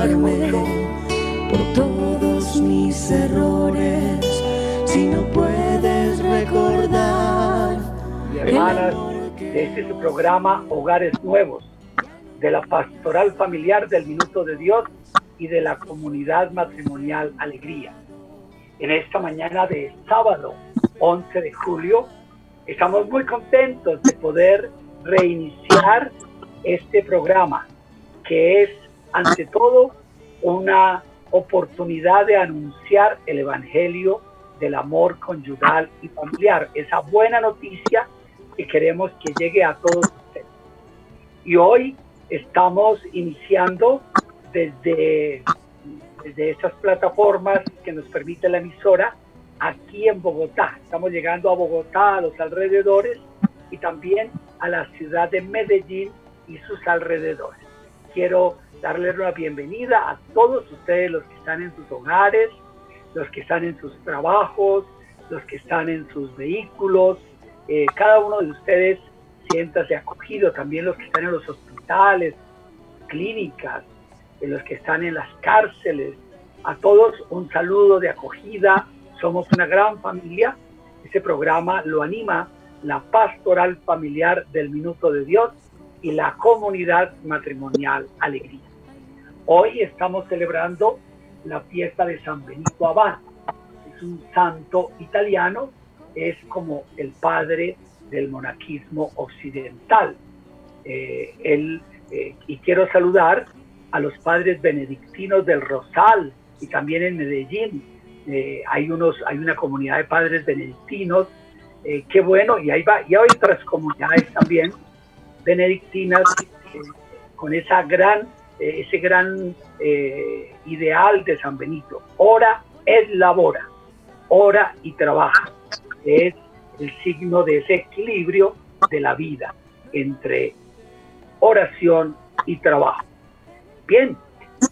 por todos mis errores, si no puedes recordar. hermanas, este es su programa Hogares Nuevos, de la Pastoral Familiar del Minuto de Dios y de la Comunidad Matrimonial Alegría. En esta mañana de sábado 11 de julio, estamos muy contentos de poder reiniciar este programa, que es ante todo una oportunidad de anunciar el Evangelio del amor conyugal y familiar, esa buena noticia que queremos que llegue a todos ustedes. Y hoy estamos iniciando desde, desde esas plataformas que nos permite la emisora aquí en Bogotá. Estamos llegando a Bogotá, a los alrededores y también a la ciudad de Medellín y sus alrededores. Quiero darles la bienvenida a todos ustedes, los que están en sus hogares, los que están en sus trabajos, los que están en sus vehículos. Eh, cada uno de ustedes siéntase acogido, también los que están en los hospitales, clínicas, en los que están en las cárceles. A todos un saludo de acogida. Somos una gran familia. Este programa lo anima la pastoral familiar del Minuto de Dios y la comunidad matrimonial Alegría. Hoy estamos celebrando la fiesta de San Benito Abad. Es un santo italiano, es como el padre del monaquismo occidental. Eh, él, eh, y quiero saludar a los padres benedictinos del Rosal y también en Medellín. Eh, hay, unos, hay una comunidad de padres benedictinos, qué bueno, y, ahí va, y hay otras comunidades también benedictinas con esa gran, ese gran ideal de San Benito. Ora es labora, ora y trabaja. Es el signo de ese equilibrio de la vida entre oración y trabajo. Bien,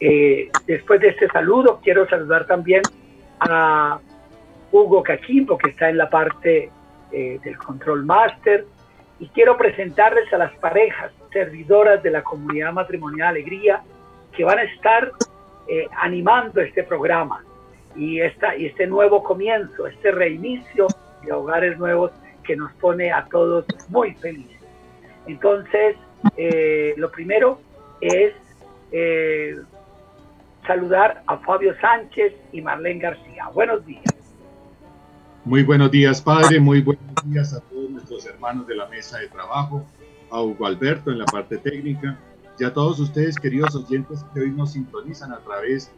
eh, después de este saludo, quiero saludar también a Hugo Cachimbo, que está en la parte eh, del Control Master, y quiero presentarles a las parejas servidoras de la comunidad matrimonial Alegría que van a estar eh, animando este programa y, esta, y este nuevo comienzo, este reinicio de hogares nuevos que nos pone a todos muy felices. Entonces, lo primero es eh, saludar a Fabio Sánchez y Marlene García. Buenos días. Muy buenos días, padre. Muy buenos días a todos nuestros hermanos de la mesa de trabajo, a Hugo Alberto en la parte técnica y a todos ustedes, queridos oyentes, que hoy nos sintonizan a través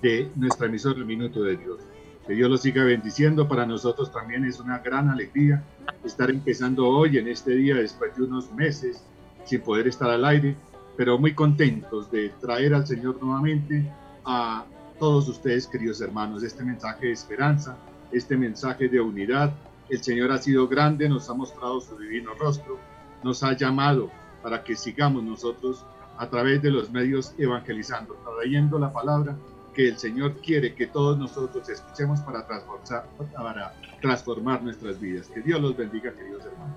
de nuestra emisora El Minuto de Dios. Que Dios los siga bendiciendo. Para nosotros también es una gran alegría estar empezando hoy, en este día, después de unos meses sin poder estar al aire, pero muy contentos de traer al Señor nuevamente a todos ustedes, queridos hermanos, este mensaje de esperanza, este mensaje de unidad. El Señor ha sido grande, nos ha mostrado su divino rostro, nos ha llamado para que sigamos nosotros a través de los medios evangelizando, trayendo la palabra que el Señor quiere que todos nosotros escuchemos para transformar, para transformar nuestras vidas. Que Dios los bendiga, queridos hermanos.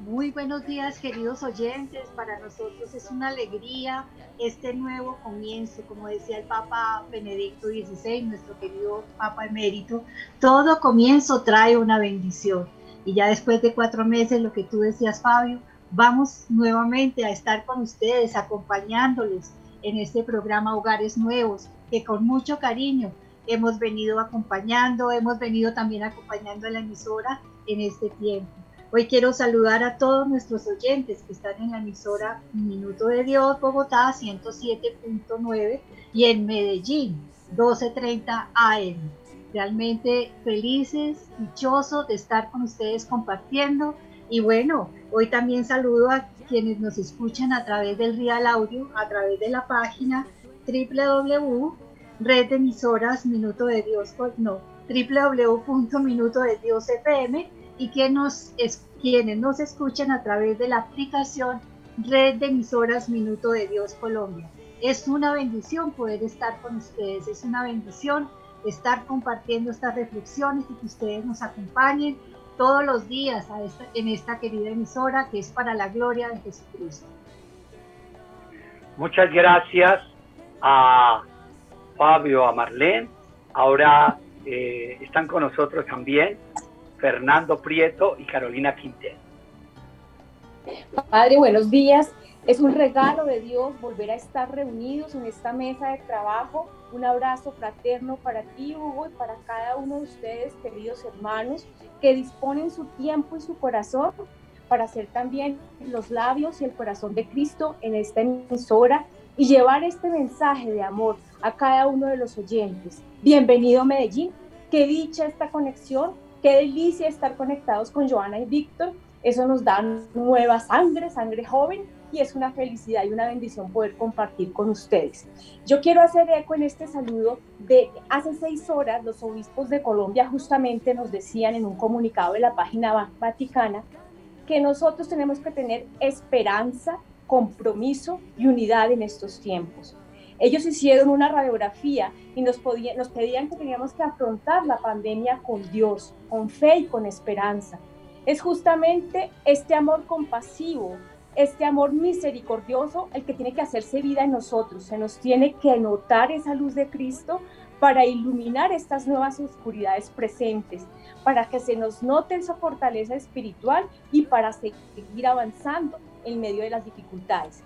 Muy buenos días queridos oyentes, para nosotros es una alegría este nuevo comienzo, como decía el Papa Benedicto XVI, nuestro querido Papa emérito, todo comienzo trae una bendición. Y ya después de cuatro meses, lo que tú decías Fabio, vamos nuevamente a estar con ustedes, acompañándoles en este programa Hogares Nuevos, que con mucho cariño hemos venido acompañando, hemos venido también acompañando a la emisora en este tiempo. Hoy quiero saludar a todos nuestros oyentes que están en la emisora Minuto de Dios Bogotá 107.9 y en Medellín 12.30 AM. Realmente felices, dichosos de estar con ustedes compartiendo. Y bueno, hoy también saludo a quienes nos escuchan a través del Real Audio, a través de la página www no, y quienes nos escuchan a través de la aplicación Red de Emisoras Minuto de Dios Colombia. Es una bendición poder estar con ustedes, es una bendición estar compartiendo estas reflexiones y que ustedes nos acompañen todos los días en esta querida emisora que es para la gloria de Jesucristo. Muchas gracias a Fabio, a Marlene. Ahora eh, están con nosotros también Fernando Prieto y Carolina Quintero. Padre, buenos días. Es un regalo de Dios volver a estar reunidos en esta mesa de trabajo. Un abrazo fraterno para ti, Hugo, y para cada uno de ustedes, queridos hermanos, que disponen su tiempo y su corazón para hacer también los labios y el corazón de Cristo en esta emisora y llevar este mensaje de amor a cada uno de los oyentes. Bienvenido Medellín, qué dicha esta conexión, qué delicia estar conectados con Joana y Víctor. Eso nos da nueva sangre, sangre joven y es una felicidad y una bendición poder compartir con ustedes. Yo quiero hacer eco en este saludo de hace seis horas los obispos de Colombia justamente nos decían en un comunicado de la página vaticana que nosotros tenemos que tener esperanza, compromiso y unidad en estos tiempos. Ellos hicieron una radiografía y nos, nos pedían que teníamos que afrontar la pandemia con Dios, con fe y con esperanza. Es justamente este amor compasivo, este amor misericordioso el que tiene que hacerse vida en nosotros. Se nos tiene que notar esa luz de Cristo para iluminar estas nuevas oscuridades presentes, para que se nos note esa fortaleza espiritual y para seguir avanzando en medio de las dificultades.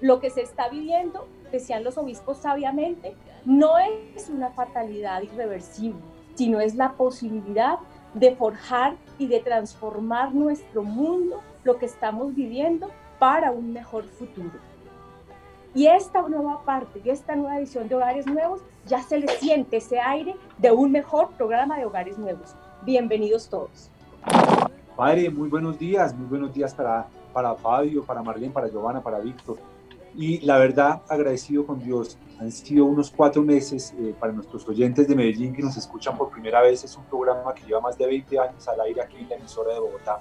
Lo que se está viviendo, decían los obispos sabiamente, no es una fatalidad irreversible, sino es la posibilidad de forjar y de transformar nuestro mundo, lo que estamos viviendo, para un mejor futuro. Y esta nueva parte y esta nueva edición de Hogares Nuevos ya se le siente ese aire de un mejor programa de Hogares Nuevos. Bienvenidos todos. Padre, muy buenos días, muy buenos días para, para Fabio, para Marlene, para Giovanna, para Víctor. Y la verdad, agradecido con Dios. Han sido unos cuatro meses eh, para nuestros oyentes de Medellín que nos escuchan por primera vez. Es un programa que lleva más de 20 años al aire aquí en la emisora de Bogotá.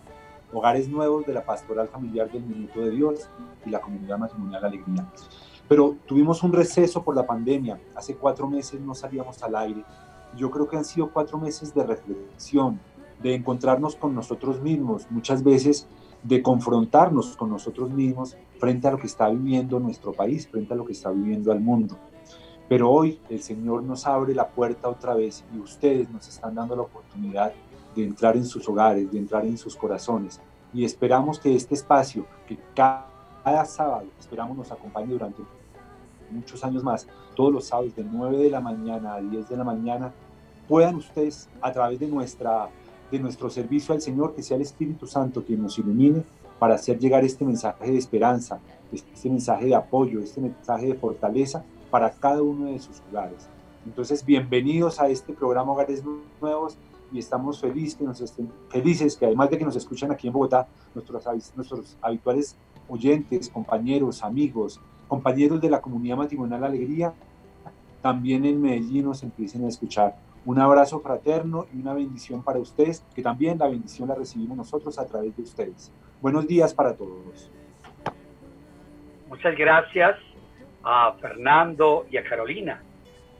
Hogares Nuevos de la Pastoral Familiar del Minuto de Dios y la Comunidad Matrimonial Alegría. Pero tuvimos un receso por la pandemia. Hace cuatro meses no salíamos al aire. Yo creo que han sido cuatro meses de reflexión, de encontrarnos con nosotros mismos, muchas veces de confrontarnos con nosotros mismos frente a lo que está viviendo nuestro país, frente a lo que está viviendo el mundo. Pero hoy el Señor nos abre la puerta otra vez y ustedes nos están dando la oportunidad de entrar en sus hogares, de entrar en sus corazones. Y esperamos que este espacio, que cada sábado, esperamos nos acompañe durante muchos años más, todos los sábados de 9 de la mañana a 10 de la mañana, puedan ustedes a través de, nuestra, de nuestro servicio al Señor, que sea el Espíritu Santo quien nos ilumine para hacer llegar este mensaje de esperanza, este mensaje de apoyo, este mensaje de fortaleza para cada uno de sus hogares. Entonces, bienvenidos a este programa Hogares Nuevos y estamos felices que nos estén, felices que además de que nos escuchan aquí en Bogotá, nuestros, nuestros habituales oyentes, compañeros, amigos, compañeros de la comunidad matrimonial Alegría, también en Medellín nos empiecen a escuchar. Un abrazo fraterno y una bendición para ustedes, que también la bendición la recibimos nosotros a través de ustedes. Buenos días para todos. Muchas gracias a Fernando y a Carolina.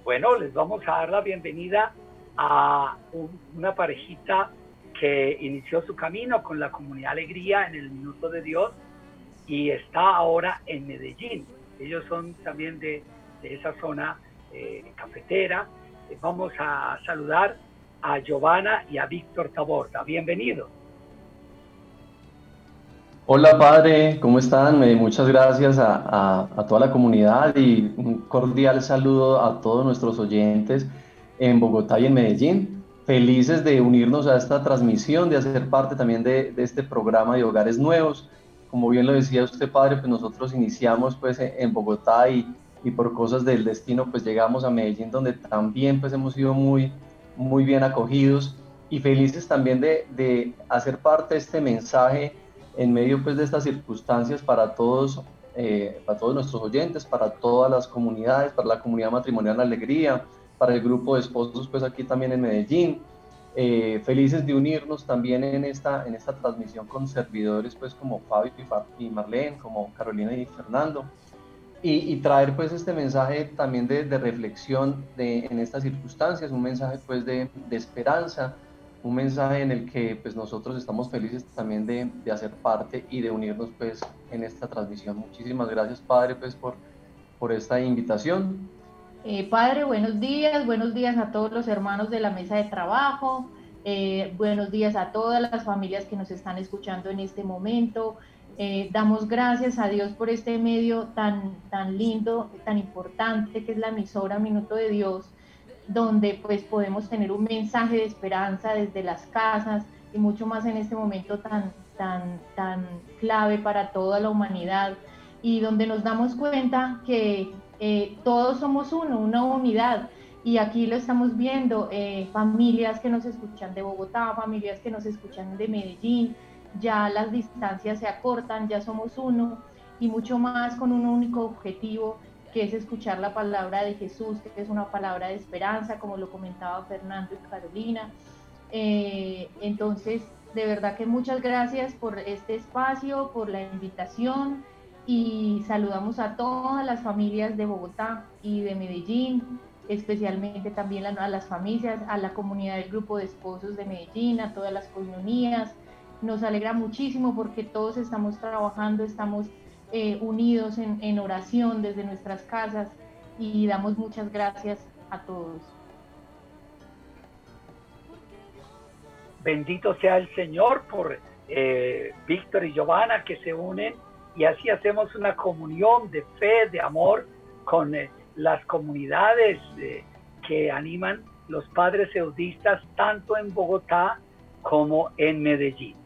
Bueno, les vamos a dar la bienvenida a una parejita que inició su camino con la comunidad Alegría en el Minuto de Dios y está ahora en Medellín. Ellos son también de, esa zona eh, cafetera. Eh, vamos a saludar a Giovanna y a Víctor Taborda. Bienvenidos. Hola padre, ¿cómo están? Muchas gracias a, a, toda la comunidad y un cordial saludo a todos nuestros oyentes en Bogotá y en Medellín. Felices de unirnos a esta transmisión, de hacer parte también de, este programa de Hogares Nuevos. Como bien lo decía usted, padre, pues nosotros iniciamos pues en Bogotá y, y por cosas del destino pues llegamos a Medellín donde también pues hemos sido muy, muy bien acogidos y felices también de, de hacer parte de este mensaje en medio pues de estas circunstancias para todos, eh, para todos nuestros oyentes, para todas las comunidades, para la comunidad matrimonial Alegría, para el grupo de esposos pues aquí también en Medellín. Eh, felices de unirnos también en esta, en esta transmisión con servidores pues como Fabio y Marlene, como Carolina y Fernando. Y, traer pues este mensaje también de, de reflexión de, en estas circunstancias, un mensaje pues de, de, esperanza, un mensaje en el que pues nosotros estamos felices también de hacer parte y de unirnos pues en esta transmisión. Muchísimas gracias Padre pues por por esta invitación. Eh, padre, buenos días, buenos días a todos los hermanos de la mesa de trabajo, eh, buenos días a todas las familias que nos están escuchando en este momento. Eh, damos gracias a Dios por este medio tan, tan lindo, tan importante que es la emisora Minuto de Dios, donde pues podemos tener un mensaje de esperanza desde las casas y mucho más en este momento tan, tan, tan clave para toda la humanidad y donde nos damos cuenta que eh, todos somos uno, una unidad. Y aquí lo estamos viendo, eh, familias que nos escuchan de Bogotá, familias que nos escuchan de Medellín, ya las distancias se acortan, ya somos uno y mucho más con un único objetivo que es escuchar la palabra de Jesús, que es una palabra de esperanza, como lo comentaba Fernando y Carolina. Eh, entonces, de verdad que muchas gracias por este espacio, por la invitación y saludamos a todas las familias de Bogotá y de Medellín, especialmente también a las familias, a la comunidad del grupo de esposos de Medellín, a todas las comunidades, nos alegra muchísimo porque todos estamos trabajando, estamos eh, unidos en, en oración desde nuestras casas y damos muchas gracias a todos. Bendito sea el Señor por eh, Víctor y Giovanna que se unen y así hacemos una comunión de fe, de amor con eh, las comunidades que animan los padres eudistas tanto en Bogotá como en Medellín.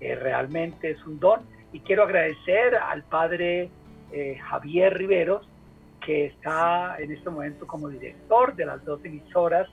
Eh, realmente es un don. Y quiero agradecer al padre eh, Javier Riveros, que está en este momento como director de las dos emisoras,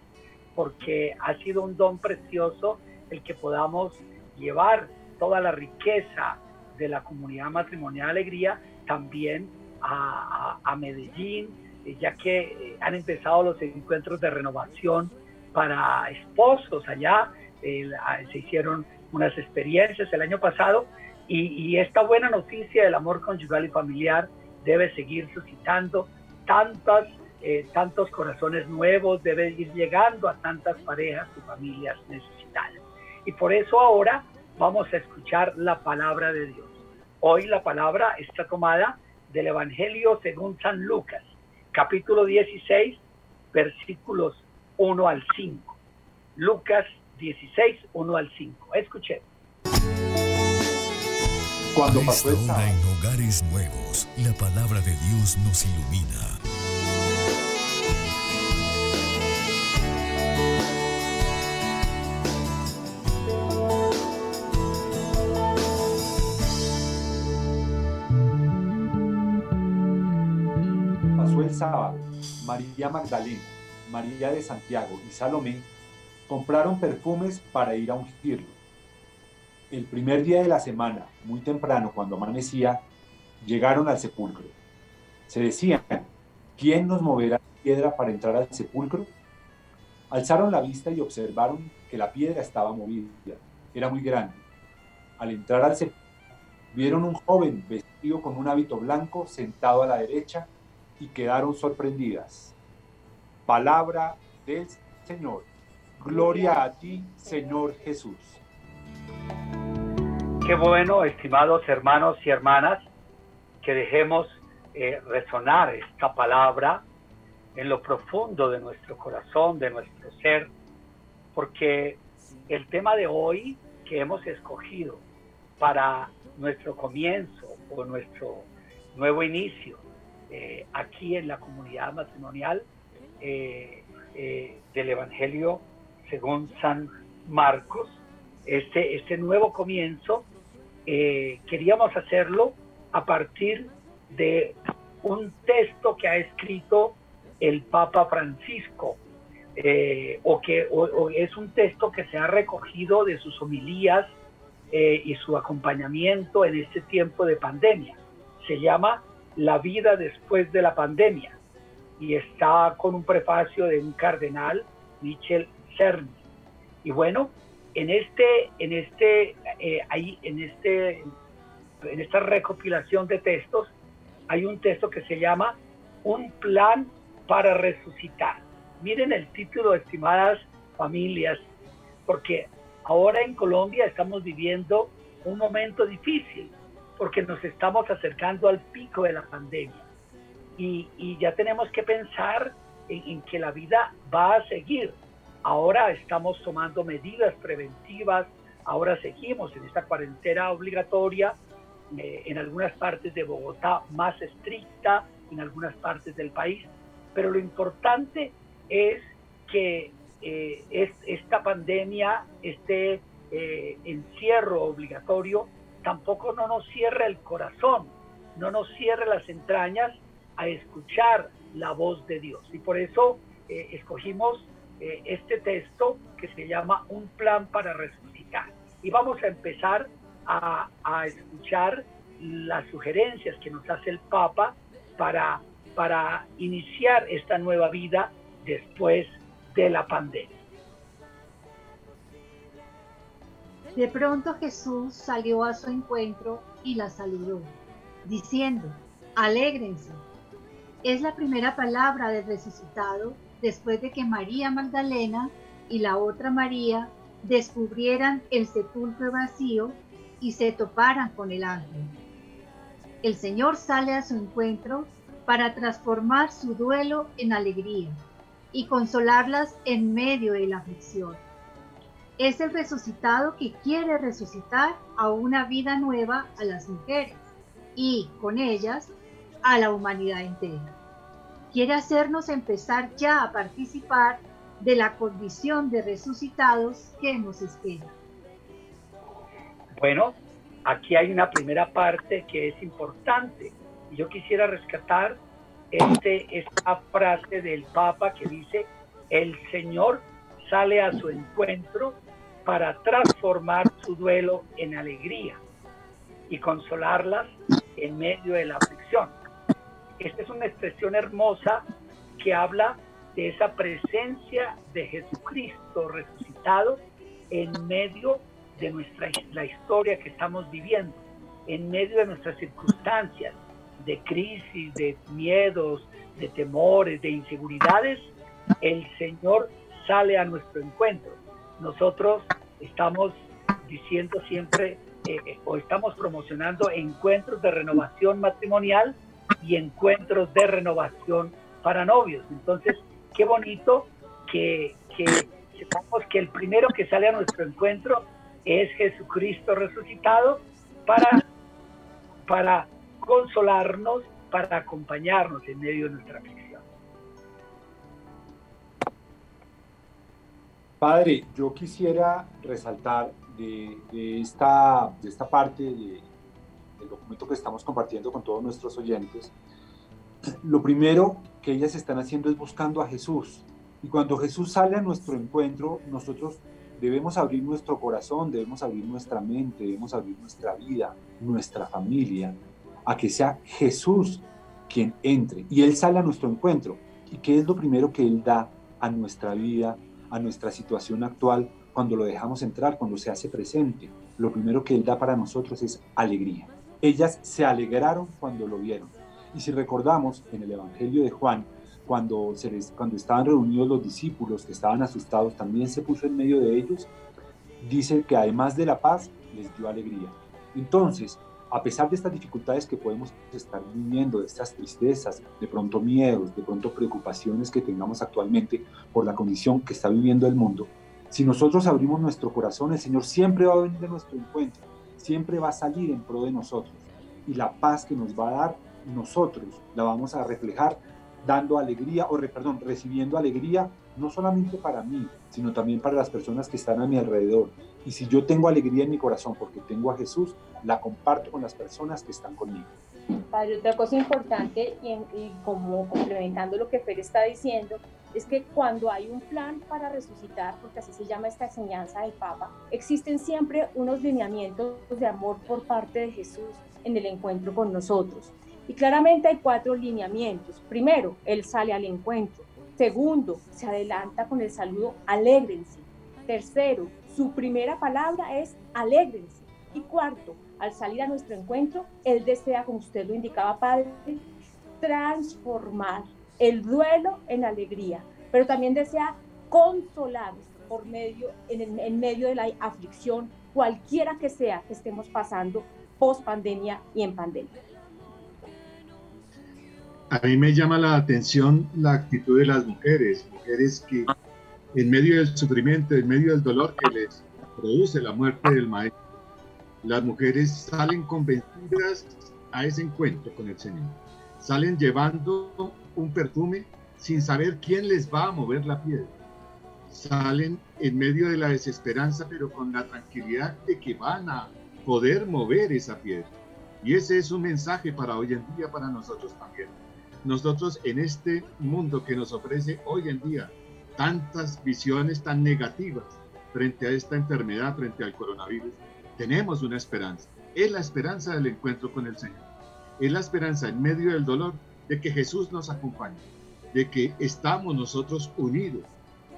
porque ha sido un don precioso el que podamos llevar toda la riqueza de la comunidad matrimonial Alegría también a, Medellín, eh, ya que han empezado los encuentros de renovación para esposos allá, se hicieron unas experiencias el año pasado y, esta buena noticia del amor conyugal y familiar debe seguir suscitando tantas, eh, tantos corazones nuevos, debe ir llegando a tantas parejas y familias necesitadas. Y por eso ahora vamos a escuchar la palabra de Dios. Hoy la palabra está tomada del Evangelio según San Lucas, capítulo 16, versículos 1 al 5. Lucas 16, 1 al 5. Escuche. Cuando pasó en hogares nuevos, la palabra de Dios nos ilumina. María Magdalena, María de Santiago y Salomé compraron perfumes para ir a ungirlo. El primer día de la semana, muy temprano, cuando amanecía, llegaron al sepulcro. Se decían, ¿quién nos moverá la piedra para entrar al sepulcro? Alzaron la vista y observaron que la piedra estaba movida. Era muy grande. Al entrar al sepulcro, vieron un joven vestido con un hábito blanco sentado a la derecha y quedaron sorprendidas. Palabra del Señor. Gloria a ti, Señor Jesús. Qué bueno, estimados hermanos y hermanas, que dejemos eh, resonar esta palabra en lo profundo de nuestro corazón, de nuestro ser, porque el tema de hoy que hemos escogido para nuestro comienzo o nuestro nuevo inicio eh, aquí en la comunidad matrimonial eh, del Evangelio según San Marcos, este, este nuevo comienzo, eh, queríamos hacerlo a partir de un texto que ha escrito el Papa Francisco, eh, o que es un texto que se ha recogido de sus homilías eh, y su acompañamiento en este tiempo de pandemia. Se llama La vida después de la pandemia. Y está con un prefacio de un cardenal, Michel y bueno, en este, en este, eh, ahí, en este, en esta recopilación de textos, hay un texto que se llama Un plan para resucitar. Miren el título, estimadas familias, porque ahora en Colombia estamos viviendo un momento difícil, porque nos estamos acercando al pico de la pandemia. y, ya tenemos que pensar en, que la vida va a seguir. Ahora estamos tomando medidas preventivas, ahora seguimos en esta cuarentena obligatoria, eh, en algunas partes de Bogotá más estricta, en algunas partes del país, pero lo importante es que eh, es, esta pandemia, este eh, encierro obligatorio, tampoco no nos cierre el corazón, no nos cierre las entrañas a escuchar la voz de Dios. Y por eso eh, escogimos este texto que se llama Un plan para resucitar. Y vamos a empezar a, a escuchar las sugerencias que nos hace el Papa para, para iniciar esta nueva vida después de la pandemia. De pronto Jesús salió a su encuentro y la saludó, diciendo, alégrense. Es la primera palabra del resucitado después de que María Magdalena y la otra María descubrieran el sepulcro vacío y se toparan con el ángel. El Señor sale a su encuentro para transformar su duelo en alegría y consolarlas en medio de la aflicción. Es el resucitado que quiere resucitar a una vida nueva a las mujeres y con ellas a la humanidad entera. Quiere hacernos empezar ya a participar de la condición de resucitados que nos espera. Bueno, aquí hay una primera parte que es importante. Yo quisiera rescatar este, esta frase del Papa que dice, el Señor sale a su encuentro para transformar su duelo en alegría y consolarlas en medio de la aflicción. Esta es una expresión hermosa que habla de esa presencia de Jesucristo resucitado en medio de nuestra la historia que estamos viviendo, en medio de nuestras circunstancias, de crisis, de miedos, de temores, de inseguridades, el Señor sale a nuestro encuentro. Nosotros estamos diciendo siempre eh, eh, o estamos promocionando encuentros de renovación matrimonial y encuentros de renovación para novios. Entonces, qué bonito que, que sepamos que el primero que sale a nuestro encuentro es Jesucristo resucitado para, para consolarnos, para acompañarnos en medio de nuestra aflicción. Padre, yo quisiera resaltar de, esta, de esta parte del documento que estamos compartiendo con todos nuestros oyentes, lo primero que ellas están haciendo es buscando a Jesús. Y cuando Jesús sale a nuestro encuentro, nosotros debemos abrir nuestro corazón, debemos abrir nuestra mente, debemos abrir nuestra vida, nuestra familia, a que sea Jesús quien entre y Él sale a nuestro encuentro. ¿Y qué es lo primero que Él da a nuestra vida, a nuestra situación actual cuando lo dejamos entrar, cuando se hace presente? Lo primero que Él da para nosotros es alegría. Ellas se alegraron cuando lo vieron. Y si recordamos en el Evangelio de Juan, cuando, se cuando estaban reunidos los discípulos que estaban asustados, también se puso en medio de ellos, dice que además de la paz, les dio alegría. Entonces, a pesar de estas dificultades que podemos estar viviendo, de estas tristezas, de pronto miedos, de pronto preocupaciones que tengamos actualmente por la condición que está viviendo el mundo, si nosotros abrimos nuestro corazón, el Señor siempre va a venir a nuestro encuentro, siempre va a salir en pro de nosotros. Y la paz que nos va a dar, nosotros la vamos a reflejar dando alegría, o perdón, recibiendo alegría, no solamente para mí, sino también para las personas que están a mi alrededor. Y si yo tengo alegría en mi corazón porque tengo a Jesús, la comparto con las personas que están conmigo. Padre, otra cosa importante y, como complementando lo que Fer está diciendo, es que cuando hay un plan para resucitar, porque así se llama esta enseñanza del Papa, existen siempre unos lineamientos de amor por parte de Jesús en el encuentro con nosotros. Y claramente hay cuatro lineamientos. Primero, Él sale al encuentro. Segundo, se adelanta con el saludo, alégrense. Tercero, su primera palabra es alégrense. Y cuarto, al salir a nuestro encuentro, Él desea, como usted lo indicaba, Padre, transformar el duelo en alegría, pero también desea consolar por medio, en, en medio de la aflicción, cualquiera que sea que estemos pasando post pandemia y en pandemia. a mí me llama la atención la actitud de las mujeres, mujeres que en medio del sufrimiento, en medio del dolor que les produce la muerte del maestro, las mujeres salen convencidas a ese encuentro con el Señor. Salen llevando un perfume sin saber quién les va a mover la piedra. Salen en medio de la desesperanza, pero con la tranquilidad de que van a poder mover esa piedra. Y ese es un mensaje para hoy en día, para nosotros también. Nosotros en este mundo que nos ofrece hoy en día tantas visiones tan negativas frente a esta enfermedad, frente al coronavirus, tenemos una esperanza. Es la esperanza del encuentro con el Señor. Es la esperanza en medio del dolor de que Jesús nos acompañe, de que estamos nosotros unidos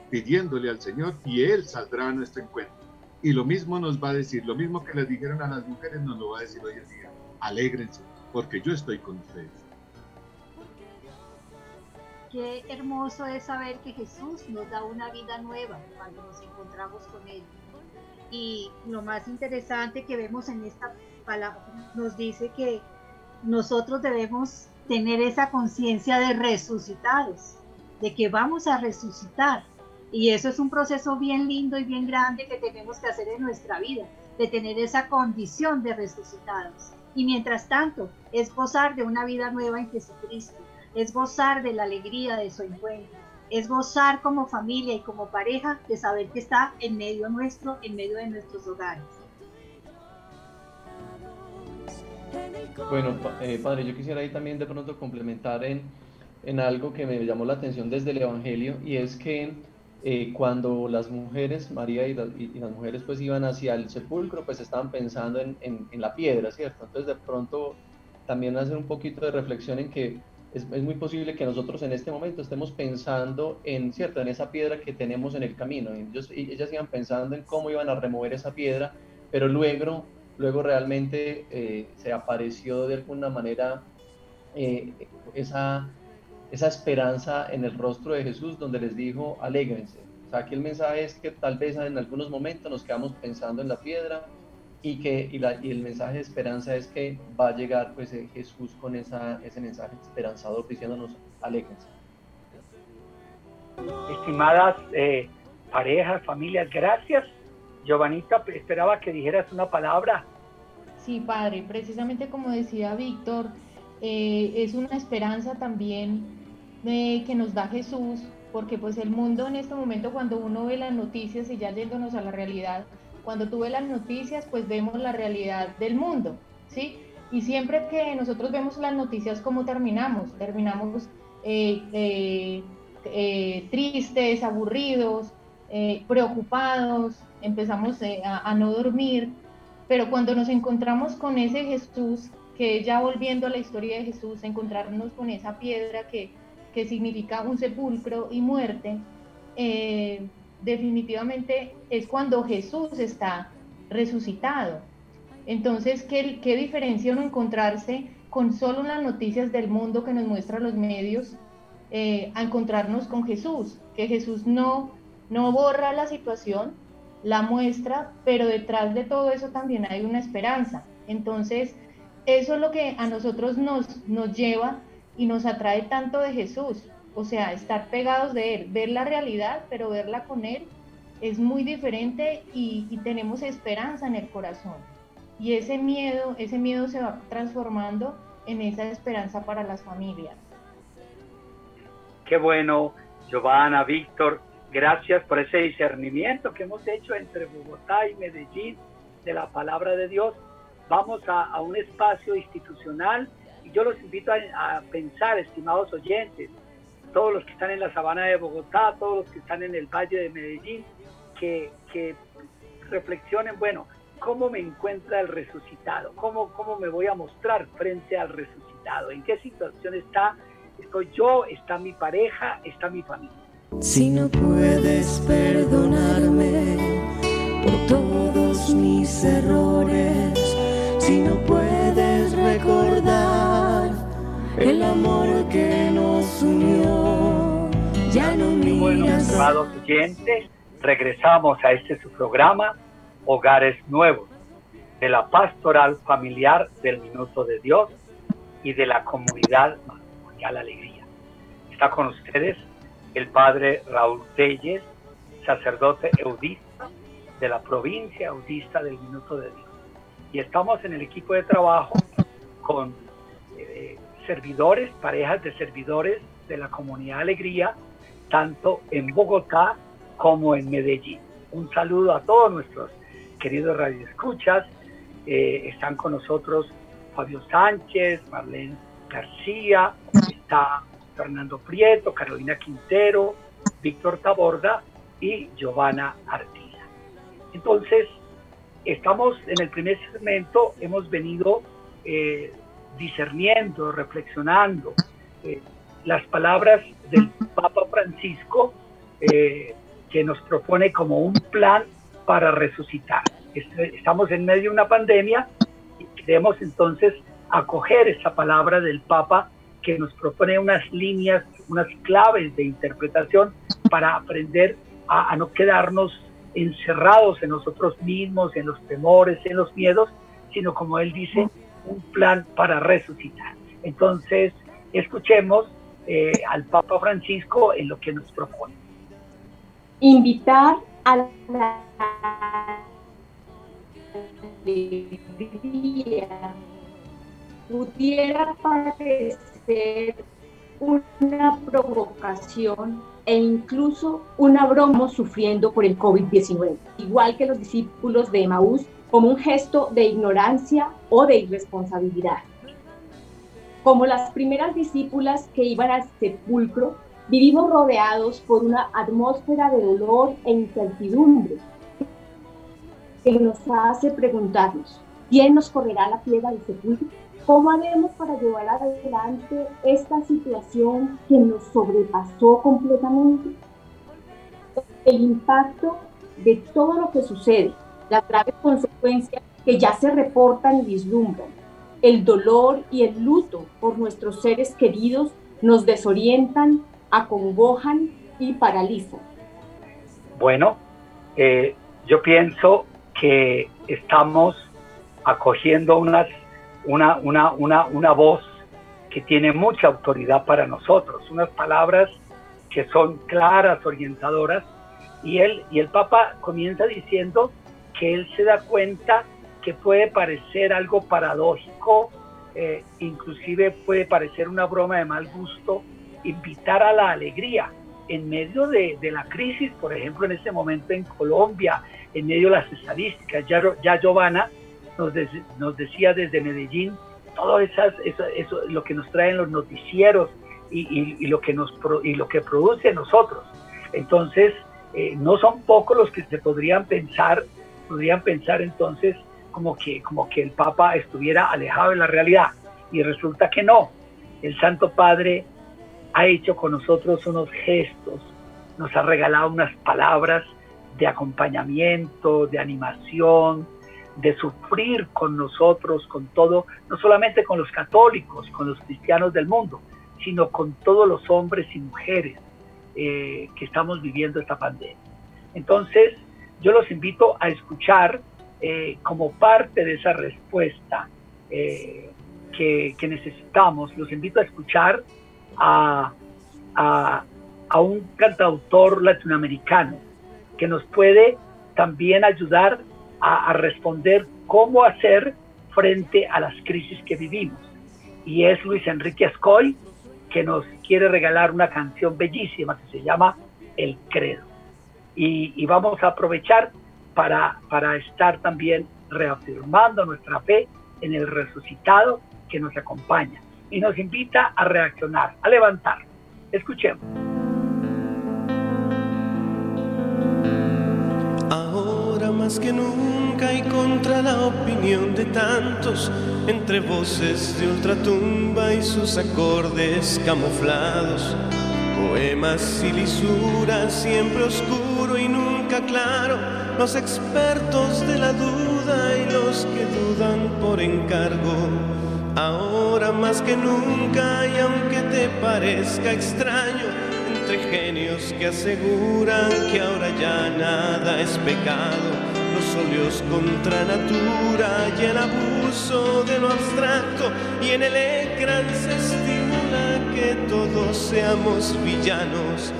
pidiéndole al Señor y Él saldrá a nuestro encuentro. Y lo mismo nos va a decir, lo mismo que les dijeron a las mujeres, nos lo va a decir hoy en día. Alégrense, porque yo estoy con ustedes. Qué hermoso es saber que Jesús nos da una vida nueva cuando nos encontramos con Él. Y lo más interesante que vemos en esta palabra nos dice que nosotros debemos tener esa conciencia de resucitados, de que vamos a resucitar. Y eso es un proceso bien lindo y bien grande que tenemos que hacer en nuestra vida, de tener esa condición de resucitados. Y mientras tanto, es gozar de una vida nueva en Jesucristo, es gozar de la alegría de su encuentro, es gozar como familia y como pareja de saber que está en medio nuestro, en medio de nuestros hogares. Bueno, eh, padre, yo quisiera ahí también de pronto complementar en, en algo que me llamó la atención desde el Evangelio y es que eh, cuando las mujeres, María y, las mujeres pues iban hacia el sepulcro, pues estaban pensando en, en, en, la piedra, ¿cierto? Entonces de pronto también hacer un poquito de reflexión en que es, es, muy posible que nosotros en este momento estemos pensando en, ¿cierto? En esa piedra que tenemos en el camino. Ellos, ellas iban pensando en cómo iban a remover esa piedra, pero luego luego realmente eh, se apareció de alguna manera eh, esa, esa esperanza en el rostro de Jesús donde les dijo, alégrense. O sea, aquí el mensaje es que tal vez en algunos momentos nos quedamos pensando en la piedra y que y, la, y el mensaje de esperanza es que va a llegar pues eh, Jesús con esa, ese mensaje esperanzador diciéndonos, alégrense. Estimadas parejas, familias, gracias Giovanita, esperaba que dijeras una palabra. Sí, padre, precisamente como decía Víctor, eh, es una esperanza también de, que nos da Jesús, porque pues el mundo en este momento cuando uno ve las noticias y ya yéndonos a la realidad, cuando tú ves las noticias pues vemos la realidad del mundo, ¿sí? Y siempre que nosotros vemos las noticias, ¿cómo terminamos? Terminamos eh, eh, tristes, aburridos, preocupados, empezamos eh, a, no dormir, pero cuando nos encontramos con ese Jesús, que ya volviendo a la historia de Jesús, encontrarnos con esa piedra que, que significa un sepulcro y muerte, eh, definitivamente es cuando Jesús está resucitado. Entonces, ¿qué, ¿qué diferencia no encontrarse con solo las noticias del mundo que nos muestran los medios eh, a encontrarnos con Jesús? Que Jesús no, no borra la situación, la muestra, pero detrás de todo eso también hay una esperanza. Entonces, eso es lo que a nosotros nos, nos lleva y nos atrae tanto de Jesús. O sea, estar pegados de Él, ver la realidad, pero verla con Él es muy diferente y, y tenemos esperanza en el corazón. Y ese miedo, ese miedo se va transformando en esa esperanza para las familias. Qué bueno, Giovanna, Víctor, Gracias por ese discernimiento que hemos hecho entre Bogotá y Medellín de la palabra de Dios. Vamos a, un espacio institucional y yo los invito a, pensar, estimados oyentes, todos los que están en la sabana de Bogotá, todos los que están en el Valle de Medellín, que, reflexionen, bueno, ¿cómo me encuentra el resucitado? ¿Cómo, ¿Cómo me voy a mostrar frente al resucitado? ¿En qué situación está? ¿Estoy yo? ¿Está mi pareja? ¿Está mi familia? Si no puedes perdonarme por todos mis errores, si no puedes recordar el amor que nos unió, ya no miras. Bueno, estimados oyentes, regresamos a este su programa, Hogares Nuevos, de la pastoral familiar del Minuto de Dios y de la comunidad Matrimonial Alegría. Está con ustedes el padre Raúl Telles, sacerdote eudista de la provincia eudista del Minuto de Dios. Y estamos en el equipo de trabajo con servidores, parejas de servidores de la comunidad Alegría, tanto en Bogotá como en Medellín. Un saludo a todos nuestros queridos radioescuchas. Eh, están con nosotros Fabio Sánchez, Marlene García, está Fernando Prieto, Carolina Quintero, Víctor Taborda y Giovanna Artila. Entonces, estamos en el primer segmento, hemos venido eh, discerniendo, reflexionando eh, las palabras del Papa Francisco eh, que nos propone como un plan para resucitar. Estamos en medio de una pandemia y queremos entonces acoger esa palabra del Papa que nos propone unas líneas, unas claves de interpretación para aprender a, no quedarnos encerrados en nosotros mismos, en los temores, en los miedos, sino como él dice, un plan para resucitar. Entonces, escuchemos eh, al Papa Francisco en lo que nos propone. Invitar a la pudiera parecer una provocación e incluso una broma sufriendo por el COVID-19, igual que los discípulos de Emaús, como un gesto de ignorancia o de irresponsabilidad. Como las primeras discípulas que iban al sepulcro, vivimos rodeados por una atmósfera de dolor e incertidumbre que nos hace preguntarnos, ¿quién nos correrá la piedra del sepulcro? ¿Cómo haremos para llevar adelante esta situación que nos sobrepasó completamente? El impacto de todo lo que sucede, las graves consecuencias que ya se reportan y vislumbran, el dolor y el luto por nuestros seres queridos nos desorientan, acongojan y paralizan. Bueno, eh, yo pienso que estamos acogiendo unas una, una, una, una voz que tiene mucha autoridad para nosotros, unas palabras que son claras, orientadoras, y él y el Papa comienza diciendo que él se da cuenta que puede parecer algo paradójico, eh, inclusive puede parecer una broma de mal gusto, invitar a la alegría en medio de, la crisis, por ejemplo, en este momento en Colombia, en medio de las estadísticas, ya, ya Giovanna nos, decía desde Medellín todo esas, eso, lo que nos traen los noticieros y, lo que nos y lo que produce nosotros. Entonces, eh, no son pocos los que se podrían pensar, podrían pensar entonces como que, como que el Papa estuviera alejado de la realidad. Y resulta que no. El Santo Padre ha hecho con nosotros unos gestos, nos ha regalado unas palabras de acompañamiento, de animación, de sufrir con nosotros, con todo, no solamente con los católicos, con los cristianos del mundo, sino con todos los hombres y mujeres eh, que estamos viviendo esta pandemia. Entonces, yo los invito a escuchar eh, como parte de esa respuesta eh, que, necesitamos, los invito a escuchar a, a un cantautor latinoamericano que nos puede también ayudar a, responder cómo hacer frente a las crisis que vivimos. Y es Luis Enrique Ascoy que nos quiere regalar una canción bellísima que se llama El Credo. Y, vamos a aprovechar para, para estar también reafirmando nuestra fe en el resucitado que nos acompaña y nos invita a reaccionar, a levantar. Escuchemos. más que nunca y contra la opinión de tantos, entre voces de ultratumba y sus acordes camuflados, poemas y lisuras, siempre oscuro y nunca claro, los expertos de la duda y los que dudan por encargo. Ahora más que nunca y aunque te parezca extraño, entre genios que aseguran que ahora ya nada es pecado los óleos contra natura y el abuso de lo abstracto y en el ecran se todos seamos villanos.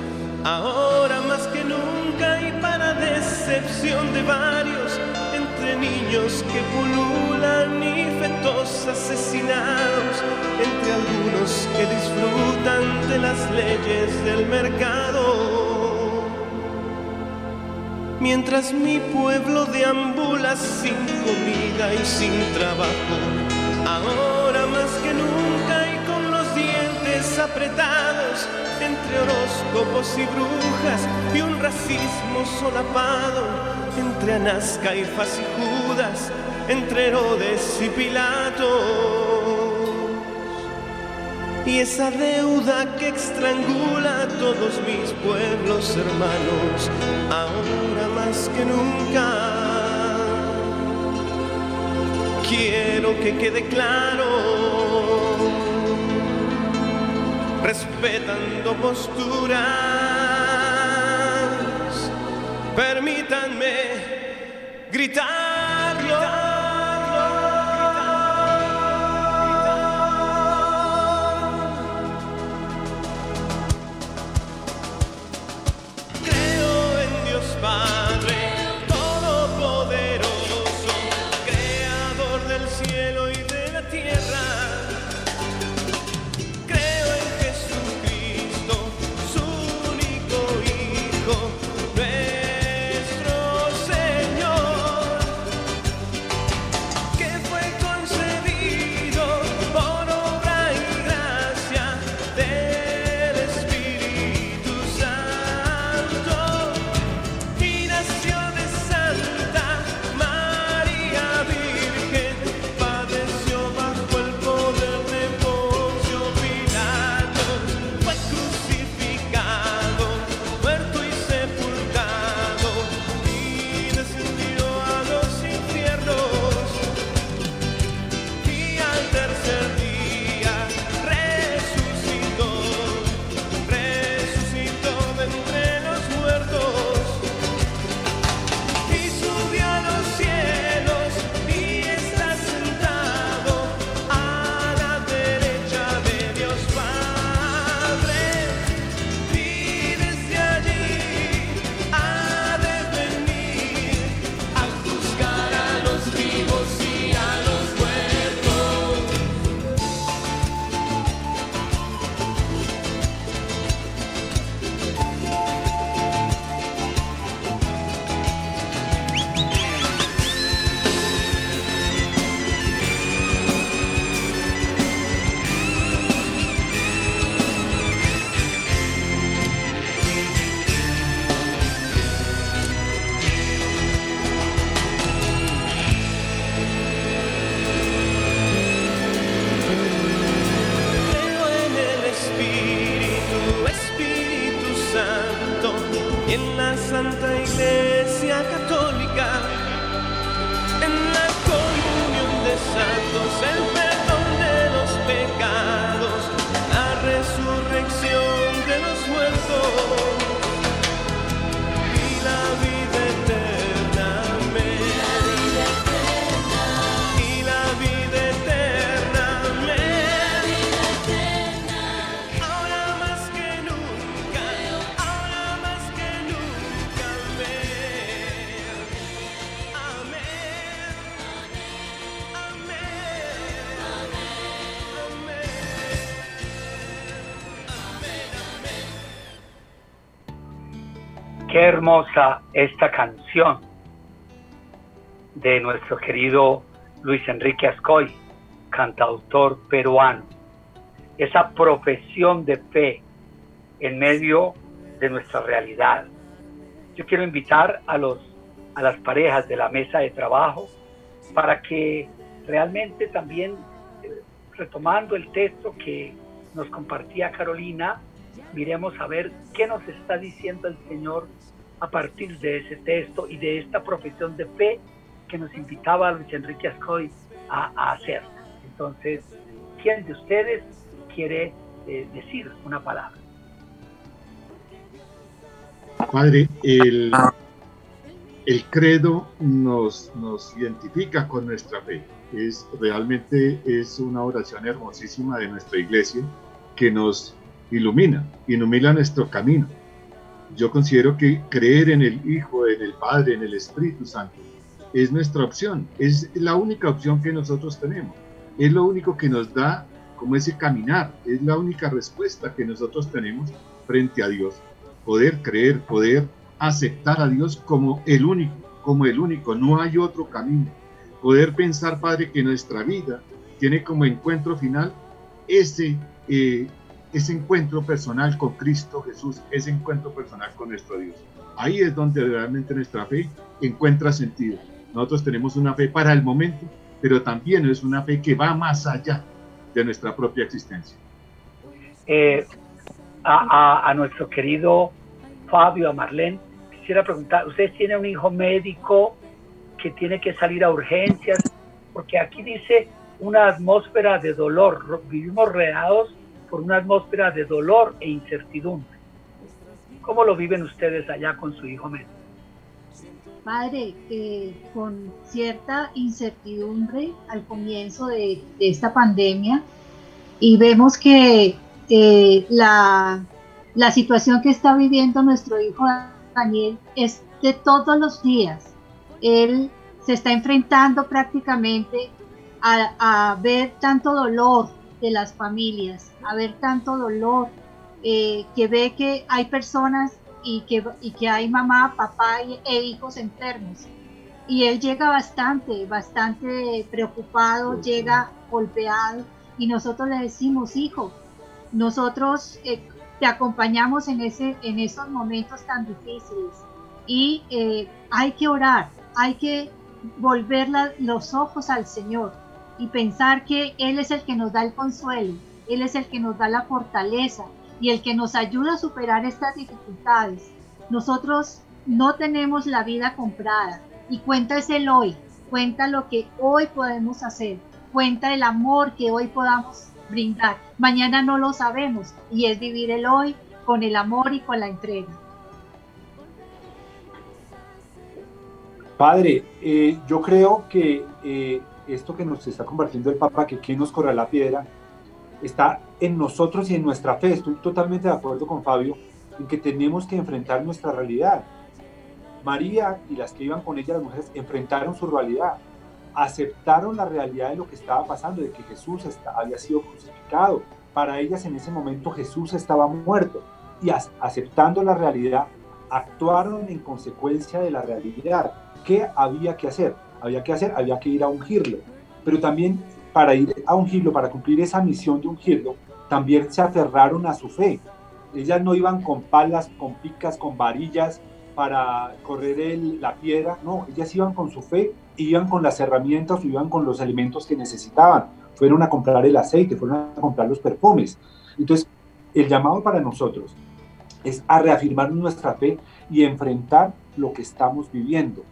Ahora más que nunca y para decepción de varios, entre niños que pululan y fetos asesinados, entre algunos que disfrutan de las leyes del mercado. Mientras mi pueblo deambula sin comida y sin trabajo, ahora apretados, entre horóscopos y brujas y un racismo solapado, entre Anás, Caifás y Judas, entre Herodes y Pilato. Y esa deuda que estrangula a todos mis pueblos hermanos, ahora más que nunca. Quiero que quede claro respetando posturas. Permítanme gritarlo. Qué hermosa esta canción de nuestro querido Luis Enrique Ascoy, cantautor peruano. Esa profesión de fe en medio de nuestra realidad. Yo quiero invitar a, los, a las parejas de la mesa de trabajo para que realmente también, eh, retomando el texto que nos compartía Carolina, miremos a ver qué nos está diciendo el Señor a partir de ese texto y de esta profesión de fe que nos invitaba Luis Enrique Ascoy a, hacer. Entonces, ¿quién de ustedes quiere eh, decir una palabra? Padre, el, el credo nos, nos identifica con nuestra fe. Es, realmente es una oración hermosísima de nuestra iglesia que nos ilumina, ilumina nuestro camino. Yo considero que creer en el Hijo, en el Padre, en el Espíritu Santo, es nuestra opción, es la única opción que nosotros tenemos, es lo único que nos da como ese caminar, es la única respuesta que nosotros tenemos frente a Dios. Poder creer, poder aceptar a Dios como el único, como el único, no hay otro camino. Poder pensar, Padre, que nuestra vida tiene como encuentro final ese, eh, ese encuentro personal con Cristo Jesús, ese encuentro personal con nuestro Dios. Ahí es donde realmente nuestra fe encuentra sentido. Nosotros tenemos una fe para el momento, pero también es una fe que va más allá de nuestra propia existencia. Eh, a, a, nuestro querido Fabio, a Marlene, quisiera preguntar, ¿ustedes tienen un hijo médico que tiene que salir a urgencias? Porque aquí dice una atmósfera de dolor, vivimos rodeados por una atmósfera de dolor e incertidumbre. ¿Cómo lo viven ustedes allá con su hijo médico? Padre, eh, con cierta incertidumbre al comienzo de, esta pandemia y vemos que eh, la, la situación que está viviendo nuestro hijo Daniel es de todos los días. Él se está enfrentando prácticamente a ver tanto dolor de las familias, a ver tanto dolor, eh, que ve que hay personas y que, y que hay mamá, papá e hijos enfermos. Y él llega bastante, bastante preocupado, llega golpeado. Y nosotros le decimos, hijo, nosotros eh, te acompañamos en, ese, en esos momentos tan difíciles. Y eh, hay que orar, hay que volver los ojos al Señor y pensar que Él es el que nos da el consuelo, Él es el que nos da la fortaleza, y el que nos ayuda a superar estas dificultades. Nosotros no tenemos la vida comprada y cuenta es el hoy, cuenta lo que hoy podemos hacer, cuenta el amor que hoy podamos brindar. Mañana no lo sabemos y es vivir el hoy con el amor y con la entrega. Padre, eh, yo creo que eh, esto que nos está compartiendo el Papa, que quien nos corre la piedra, está en nosotros y en nuestra fe. Estoy totalmente de acuerdo con Fabio en que tenemos que enfrentar nuestra realidad. María y las que iban con ella, las mujeres, enfrentaron su realidad, aceptaron la realidad de lo que estaba pasando, de que Jesús había sido crucificado. Para ellas en ese momento Jesús estaba muerto y aceptando la realidad, actuaron en consecuencia de la realidad. ¿Qué había que hacer? Había que hacer, había que ir a ungirlo. Pero también para ir a ungirlo, para cumplir esa misión de ungirlo, también se aferraron a su fe. Ellas no iban con palas, con picas, con varillas para correr el, la piedra, no, ellas iban con su fe, iban con las herramientas, iban con los alimentos que necesitaban. Fueron a comprar el aceite, fueron a comprar los perfumes. Entonces, el llamado para nosotros es a reafirmar nuestra fe y enfrentar lo que estamos viviendo,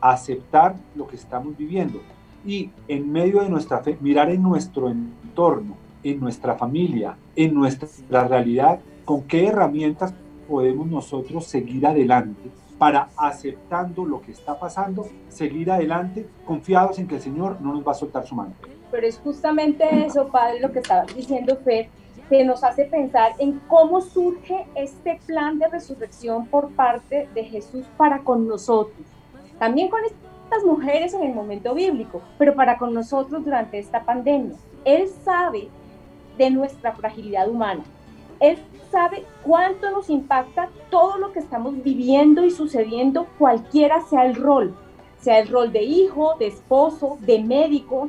aceptar lo que estamos viviendo y en medio de nuestra fe, mirar en nuestro entorno, en nuestra familia, en nuestra realidad, con qué herramientas podemos nosotros seguir adelante para aceptando lo que está pasando, seguir adelante, confiados en que el Señor no nos va a soltar su mano. Pero es justamente eso, Padre, lo que estaba diciendo Fer, que nos hace pensar en cómo surge este plan de resurrección por parte de Jesús para con nosotros. También con este mujeres en el momento bíblico, pero para con nosotros durante esta pandemia. Él sabe de nuestra fragilidad humana. Él sabe cuánto nos impacta todo lo que estamos viviendo y sucediendo, cualquiera sea el rol, sea el rol de hijo, de esposo, de médico,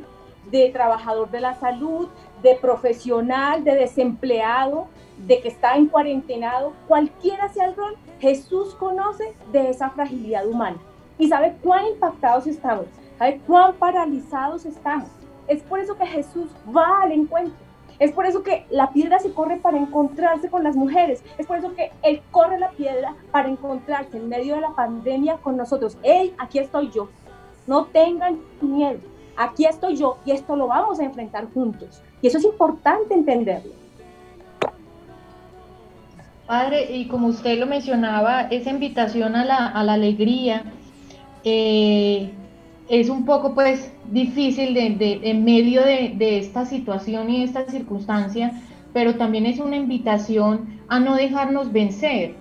de trabajador de la salud, de profesional, de desempleado, de que está en cuarentenado, cualquiera sea el rol, Jesús conoce de esa fragilidad humana y sabe cuán impactados estamos, sabe cuán paralizados estamos. Es por eso que Jesús va al encuentro. Es por eso que la piedra se corre para encontrarse con las mujeres. Es por eso que Él corre la piedra para encontrarse en medio de la pandemia con nosotros. Hey, aquí estoy yo. No tengan miedo. Aquí estoy yo y esto lo vamos a enfrentar juntos. Y eso es importante entenderlo. Padre, y como usted lo mencionaba, esa invitación a la, a la alegría, eh, es un poco pues difícil de, en medio de, esta situación y esta circunstancia pero también es una invitación a no dejarnos vencer,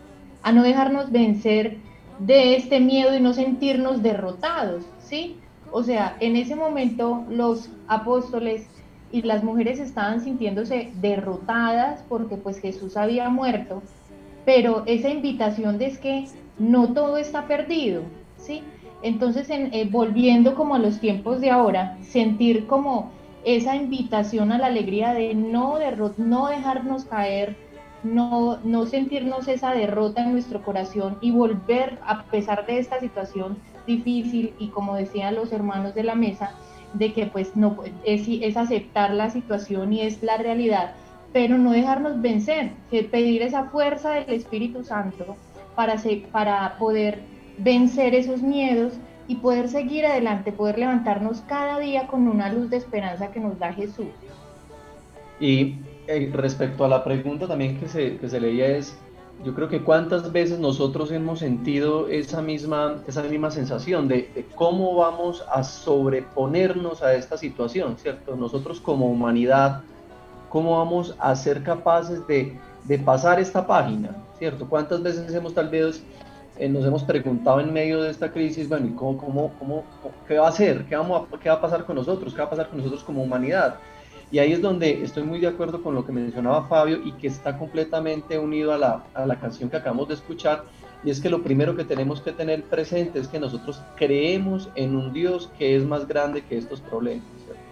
a no dejarnos vencer de este miedo y no sentirnos derrotados, ¿sí? O sea, en ese momento los apóstoles y las mujeres estaban sintiéndose derrotadas porque pues Jesús había muerto, pero esa invitación de es que no todo está perdido, ¿sí? Entonces, en, eh, volviendo como a los tiempos de ahora, sentir como esa invitación a la alegría de no, no dejarnos caer, no, no sentirnos esa derrota en nuestro corazón y volver, a pesar de esta situación difícil y como decían los hermanos de la mesa, de que pues no es, es aceptar la situación y es la realidad, pero no dejarnos vencer, que pedir esa fuerza del Espíritu Santo para, para poder vencer esos miedos y poder seguir adelante, poder levantarnos cada día con una luz de esperanza que nos da Jesús. Y eh, respecto a la pregunta también que se, que se leía es, yo creo que cuántas veces nosotros hemos sentido esa misma, esa misma sensación de, de, cómo vamos a sobreponernos a esta situación, ¿cierto? Nosotros como humanidad, cómo vamos a ser capaces de, de pasar esta página, ¿cierto? ¿Cuántas veces hemos tal vez eh, nos hemos preguntado en medio de esta crisis, bueno, ¿y cómo, cómo, cómo, qué va a hacer? ¿Qué, vamos a, ¿Qué va a pasar con nosotros? ¿Qué va a pasar con nosotros como humanidad? Y ahí es donde estoy muy de acuerdo con lo que mencionaba Fabio y que está completamente unido a la, a la canción que acabamos de escuchar. Y es que lo primero que tenemos que tener presente es que nosotros creemos en un Dios que es más grande que estos problemas.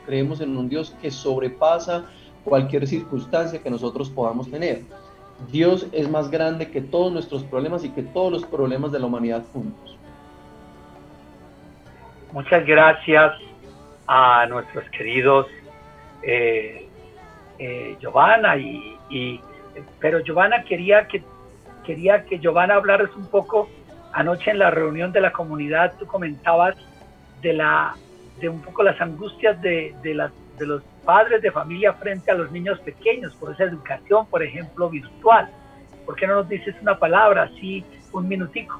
Creemos en un Dios que sobrepasa cualquier circunstancia que nosotros podamos tener. Dios es más grande que todos nuestros problemas y que todos los problemas de la humanidad juntos. Muchas gracias a nuestros queridos eh, eh, Giovanna y, pero Giovanna quería que quería que Giovanna hablaras un poco anoche en la reunión de la comunidad tú comentabas de la de un poco las angustias de, de los padres de familia frente a los niños pequeños, por esa educación, por ejemplo, virtual. ¿Por qué no nos dices una palabra, así, un minutico?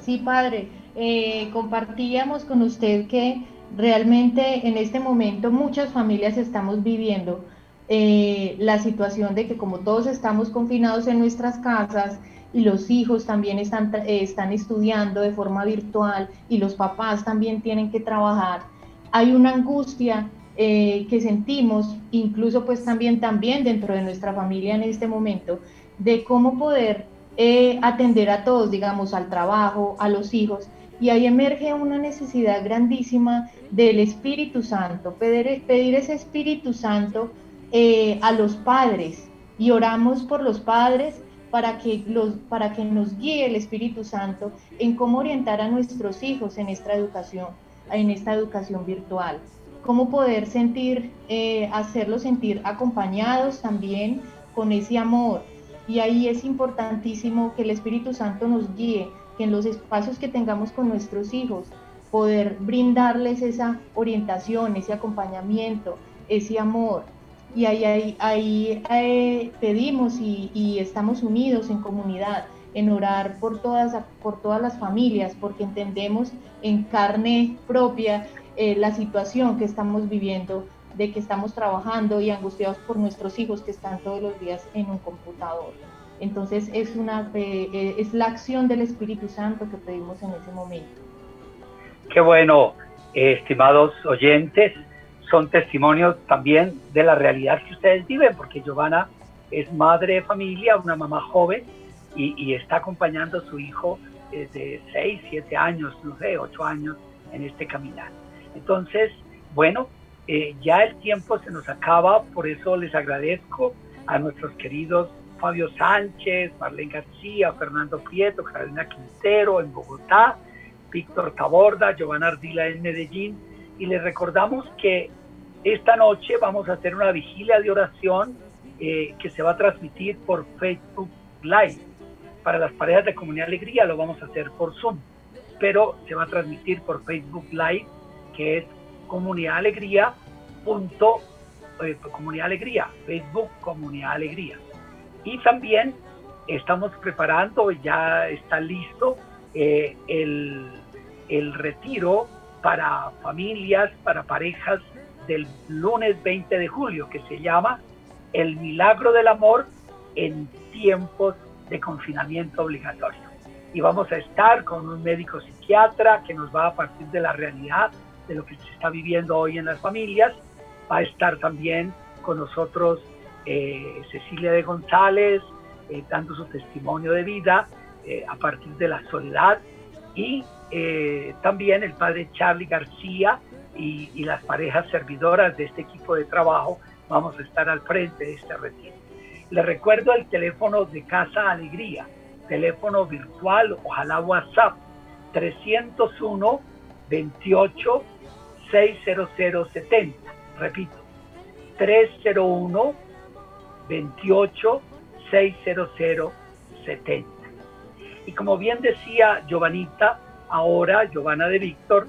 Sí, padre, eh, compartíamos con usted que realmente en este momento muchas familias estamos viviendo eh, la situación de que como todos estamos confinados en nuestras casas y los hijos también están, eh, están estudiando de forma virtual y los papás también tienen que trabajar, hay una angustia eh, que sentimos, incluso pues también, también dentro de nuestra familia en este momento, de cómo poder eh, atender a todos, digamos, al trabajo, a los hijos. Y ahí emerge una necesidad grandísima del Espíritu Santo, pedir, pedir ese Espíritu Santo eh, a los padres. Y oramos por los padres para que, los, para que nos guíe el Espíritu Santo en cómo orientar a nuestros hijos en esta educación, en esta educación virtual cómo poder sentir, eh, hacerlos sentir acompañados también con ese amor. Y ahí es importantísimo que el Espíritu Santo nos guíe, que en los espacios que tengamos con nuestros hijos, poder brindarles esa orientación, ese acompañamiento, ese amor. Y ahí, ahí, ahí eh, pedimos y, y, estamos unidos en comunidad, en orar por todas, por todas las familias, porque entendemos en carne propia eh, la situación que estamos viviendo, de que estamos trabajando y angustiados por nuestros hijos que están todos los días en un computador. Entonces es, una, eh, eh, es la acción del Espíritu Santo que pedimos en ese momento. Qué bueno, estimados oyentes, son testimonios también de la realidad que ustedes viven, porque Giovanna es madre de familia, una mamá joven, y, está acompañando a su hijo de 6, 7 años, no sé, 8 años en este caminar. Entonces, bueno, eh, ya el tiempo se nos acaba, por eso les agradezco a nuestros queridos Fabio Sánchez, Marlene García, Fernando Prieto, Carolina Quintero en Bogotá, Víctor Taborda, Giovanna Ardila en Medellín, y les recordamos que esta noche vamos a hacer una vigilia de oración eh, que se va a transmitir por Facebook Live. Para las parejas de Comunidad Alegría lo vamos a hacer por Zoom, pero se va a transmitir por Facebook Live que es Comunidad Alegría. Punto, eh, Comunidad Alegría, Facebook Comunidad Alegría. Y también estamos preparando, ya está listo eh, el, el retiro para familias, para parejas del lunes 20 de julio, que se llama el milagro del amor en tiempos de confinamiento obligatorio. Y vamos a estar con un médico psiquiatra que nos va a partir de la realidad de lo que se está viviendo hoy en las familias. Va a estar también con nosotros eh, Cecilia de González, eh, dando su testimonio de vida eh, a partir de la soledad. Y también el padre Charlie García y, y las parejas servidoras de este equipo de trabajo vamos a estar al frente de este retiro. Les recuerdo el teléfono de Casa Alegría, teléfono virtual, ojalá WhatsApp, 301 28 60070. Repito, 301 28 60070. Y como bien decía Giovanita, ahora Giovanna de Víctor,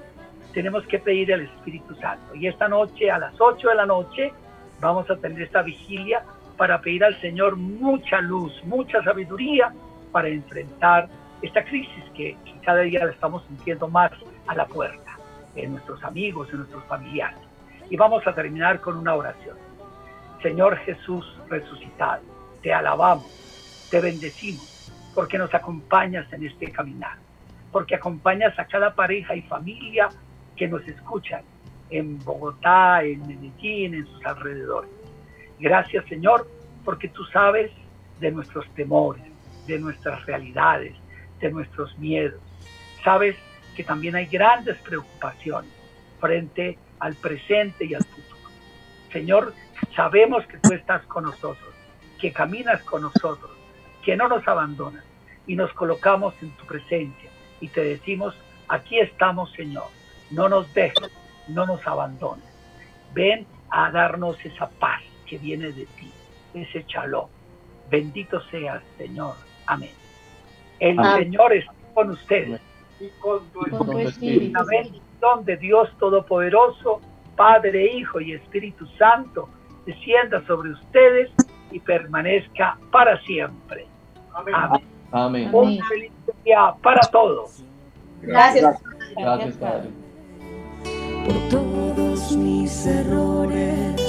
tenemos que pedir el Espíritu Santo. Y esta noche, a las 8 de la noche, vamos a tener esta vigilia para pedir al Señor mucha luz, mucha sabiduría para enfrentar esta crisis que, cada día la estamos sintiendo más a la puerta, en nuestros amigos, en nuestros familiares. Y vamos a terminar con una oración. Señor Jesús resucitado, te alabamos, te bendecimos, porque nos acompañas en este caminar, porque acompañas a cada pareja y familia que nos escuchan en Bogotá, en Medellín, en sus alrededores. Gracias Señor, porque tú sabes de nuestros temores, de nuestras realidades, de nuestros miedos. Sabes que también hay grandes preocupaciones frente al presente y al futuro. Señor, sabemos que tú estás con nosotros, que caminas con nosotros, que no nos abandonas y nos colocamos en tu presencia y te decimos, aquí estamos Señor, no nos dejes, no nos abandones. Ven a darnos esa paz que viene de ti, ese chaló. Bendito seas, Señor. Amén. El Señor es con ustedes y con tu espíritu. La bendición de Dios Todopoderoso, Padre, Hijo y Espíritu Santo, descienda sobre ustedes y permanezca para siempre. Amén. Amén. Un feliz día para todos. Gracias. Gracias, Padre. Por todos mis errores